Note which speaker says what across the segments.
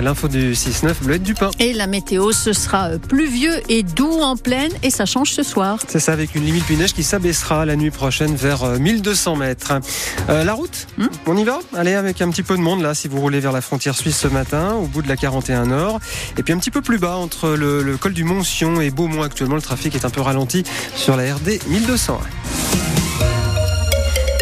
Speaker 1: L'info du 6-9, Bleuette du pain.
Speaker 2: Et la météo, ce sera pluvieux et doux en pleine et ça change ce soir.
Speaker 1: C'est ça, avec une limite du neige qui s'abaissera la nuit prochaine vers 1200 mètres. Euh, la route, hmm on y va? Allez, avec un petit peu de monde là, si vous roulez vers la frontière suisse ce matin, au bout de la 41 Nord. Et puis un petit peu plus bas, entre le, le col du Mont-Sion et Beaumont actuellement, le trafic est un peu ralenti sur la RD 1200.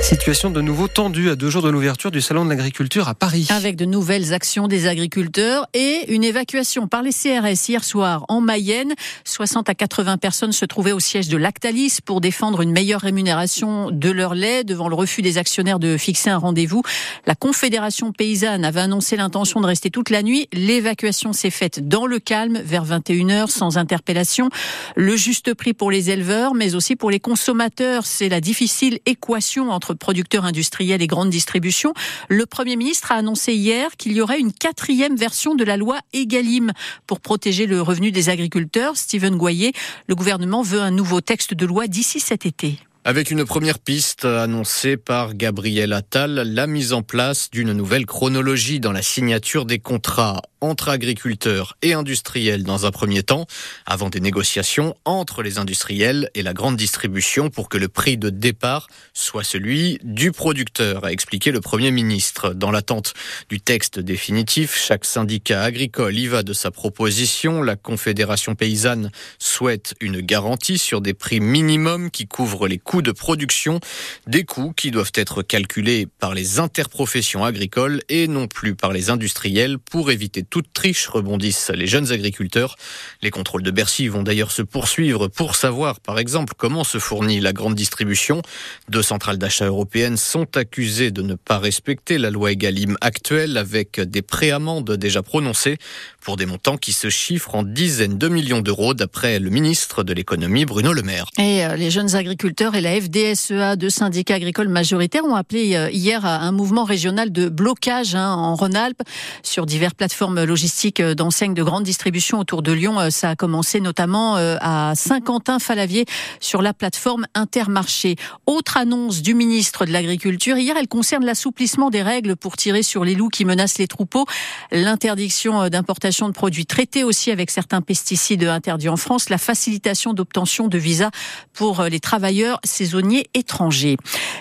Speaker 1: Situation de nouveau tendue à deux jours de l'ouverture du Salon de l'agriculture à Paris.
Speaker 2: Avec de nouvelles actions des agriculteurs et une évacuation par les CRS hier soir en Mayenne. 60 à 80 personnes se trouvaient au siège de Lactalis pour défendre une meilleure rémunération de leur lait devant le refus des actionnaires de fixer un rendez-vous. La Confédération paysanne avait annoncé l'intention de rester toute la nuit. L'évacuation s'est faite dans le calme vers 21h sans interpellation. Le juste prix pour les éleveurs mais aussi pour les consommateurs. C'est la difficile équation entre producteurs industriels et grandes distributions. Le Premier ministre a annoncé hier qu'il y aurait une quatrième version de la loi Egalim pour protéger le revenu des agriculteurs. Stephen Goyer, le gouvernement veut un nouveau texte de loi d'ici cet été.
Speaker 3: Avec une première piste annoncée par Gabriel Attal, la mise en place d'une nouvelle chronologie dans la signature des contrats entre agriculteurs et industriels dans un premier temps, avant des négociations entre les industriels et la grande distribution pour que le prix de départ soit celui du producteur, a expliqué le Premier ministre. Dans l'attente du texte définitif, chaque syndicat agricole y va de sa proposition. La Confédération paysanne souhaite une garantie sur des prix minimums qui couvrent les coûts de production, des coûts qui doivent être calculés par les interprofessions agricoles et non plus par les industriels pour éviter toute triche, rebondissent les jeunes agriculteurs. Les contrôles de Bercy vont d'ailleurs se poursuivre pour savoir, par exemple, comment se fournit la grande distribution. Deux centrales d'achat européennes sont accusées de ne pas respecter la loi Egalim actuelle avec des préamendes déjà prononcées pour des montants qui se chiffrent en dizaines de millions d'euros d'après le ministre de l'économie Bruno Le Maire.
Speaker 2: Et euh, les jeunes agriculteurs la FDSEA, deux syndicats agricoles majoritaires, ont appelé euh, hier à un mouvement régional de blocage hein, en Rhône-Alpes sur diverses plateformes logistiques euh, d'enseignes de grande distribution autour de Lyon. Ça a commencé notamment à Saint-Quentin-Falavier sur la plateforme Intermarché. Autre annonce du ministre de l'Agriculture, hier elle concerne l'assouplissement des règles pour tirer sur les loups qui menacent les troupeaux, l'interdiction d'importation de produits traités aussi avec certains pesticides interdits en France, la facilitation d'obtention de visas pour euh, les travailleurs saisonniers étrangers.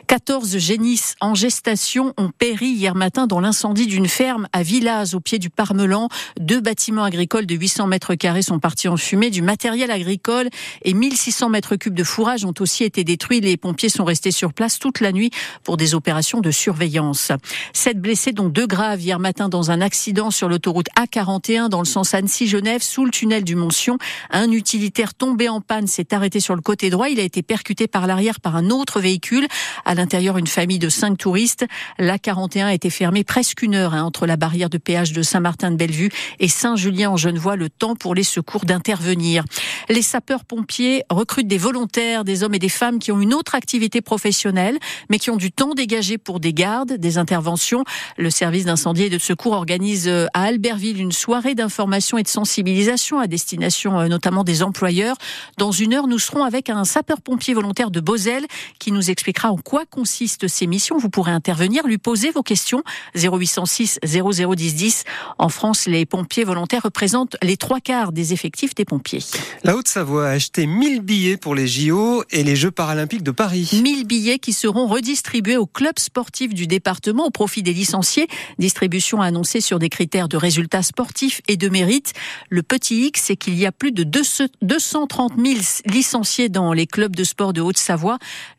Speaker 2: 14 génisses en gestation ont péri hier matin dans l'incendie d'une ferme à Villaz, au pied du Parmelan. Deux bâtiments agricoles de 800 mètres carrés sont partis en fumée. Du matériel agricole et 1600 mètres cubes de fourrage ont aussi été détruits. Les pompiers sont restés sur place toute la nuit pour des opérations de surveillance. Sept blessés, dont deux graves, hier matin dans un accident sur l'autoroute A41 dans le sens Annecy-Genève, sous le tunnel du Montsion. Un utilitaire tombé en panne s'est arrêté sur le côté droit. Il a été percuté par par un autre véhicule. À l'intérieur, une famille de cinq touristes. La 41 a été fermée presque une heure hein, entre la barrière de péage de Saint-Martin-de-Bellevue et Saint-Julien-en-Genevois, le temps pour les secours d'intervenir. Les sapeurs-pompiers recrutent des volontaires, des hommes et des femmes qui ont une autre activité professionnelle, mais qui ont du temps dégagé pour des gardes, des interventions. Le service d'incendie et de secours organise euh, à Albertville une soirée d'information et de sensibilisation à destination euh, notamment des employeurs. Dans une heure, nous serons avec un sapeur-pompier volontaire de Bozelle qui nous expliquera en quoi consistent ces missions. Vous pourrez intervenir, lui poser vos questions. 0806 0010 10. En France, les pompiers volontaires représentent les trois quarts des effectifs des pompiers.
Speaker 1: La Haute-Savoie a acheté 1000 billets pour les JO et les Jeux paralympiques de Paris.
Speaker 2: 1000 billets qui seront redistribués aux clubs sportifs du département au profit des licenciés. Distribution annoncée sur des critères de résultats sportifs et de mérite. Le petit X, c'est qu'il y a plus de 230 000 licenciés dans les clubs de sport de Haute-Savoie.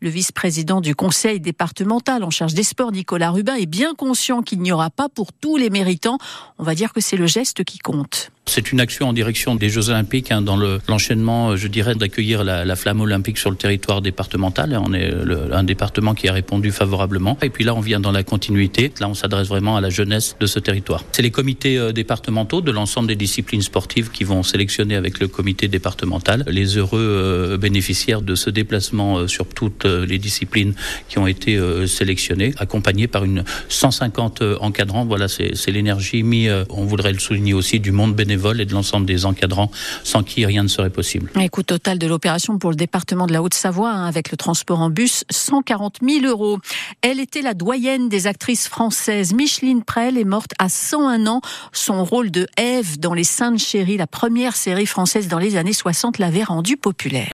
Speaker 2: Le vice-président du conseil départemental en charge des sports, Nicolas Rubin, est bien conscient qu'il n'y aura pas pour tous les méritants. On va dire que c'est le geste qui compte.
Speaker 4: C'est une action en direction des Jeux Olympiques, hein, dans l'enchaînement, je dirais, d'accueillir la, flamme olympique sur le territoire départemental. On est un département qui a répondu favorablement. Et puis là, on vient dans la continuité. Là, on s'adresse vraiment à la jeunesse de ce territoire. C'est les comités euh, départementaux de l'ensemble des disciplines sportives qui vont sélectionner avec le comité départemental les heureux euh, bénéficiaires de ce déplacement euh, sur toutes les disciplines qui ont été sélectionnées, accompagnés par une 150 encadrants. Voilà, c'est l'énergie mis, on voudrait le souligner aussi, du monde bénévole bénévoles et de l'ensemble des encadrants, sans qui rien ne serait possible.
Speaker 2: Un coût total de l'opération pour le département de la Haute-Savoie, hein, avec le transport en bus, 140 000 euros. Elle était la doyenne des actrices françaises. Micheline Prel est morte à 101 ans. Son rôle de Ève dans Les Saintes Chéries, la première série française dans les années 60, l'avait rendue populaire.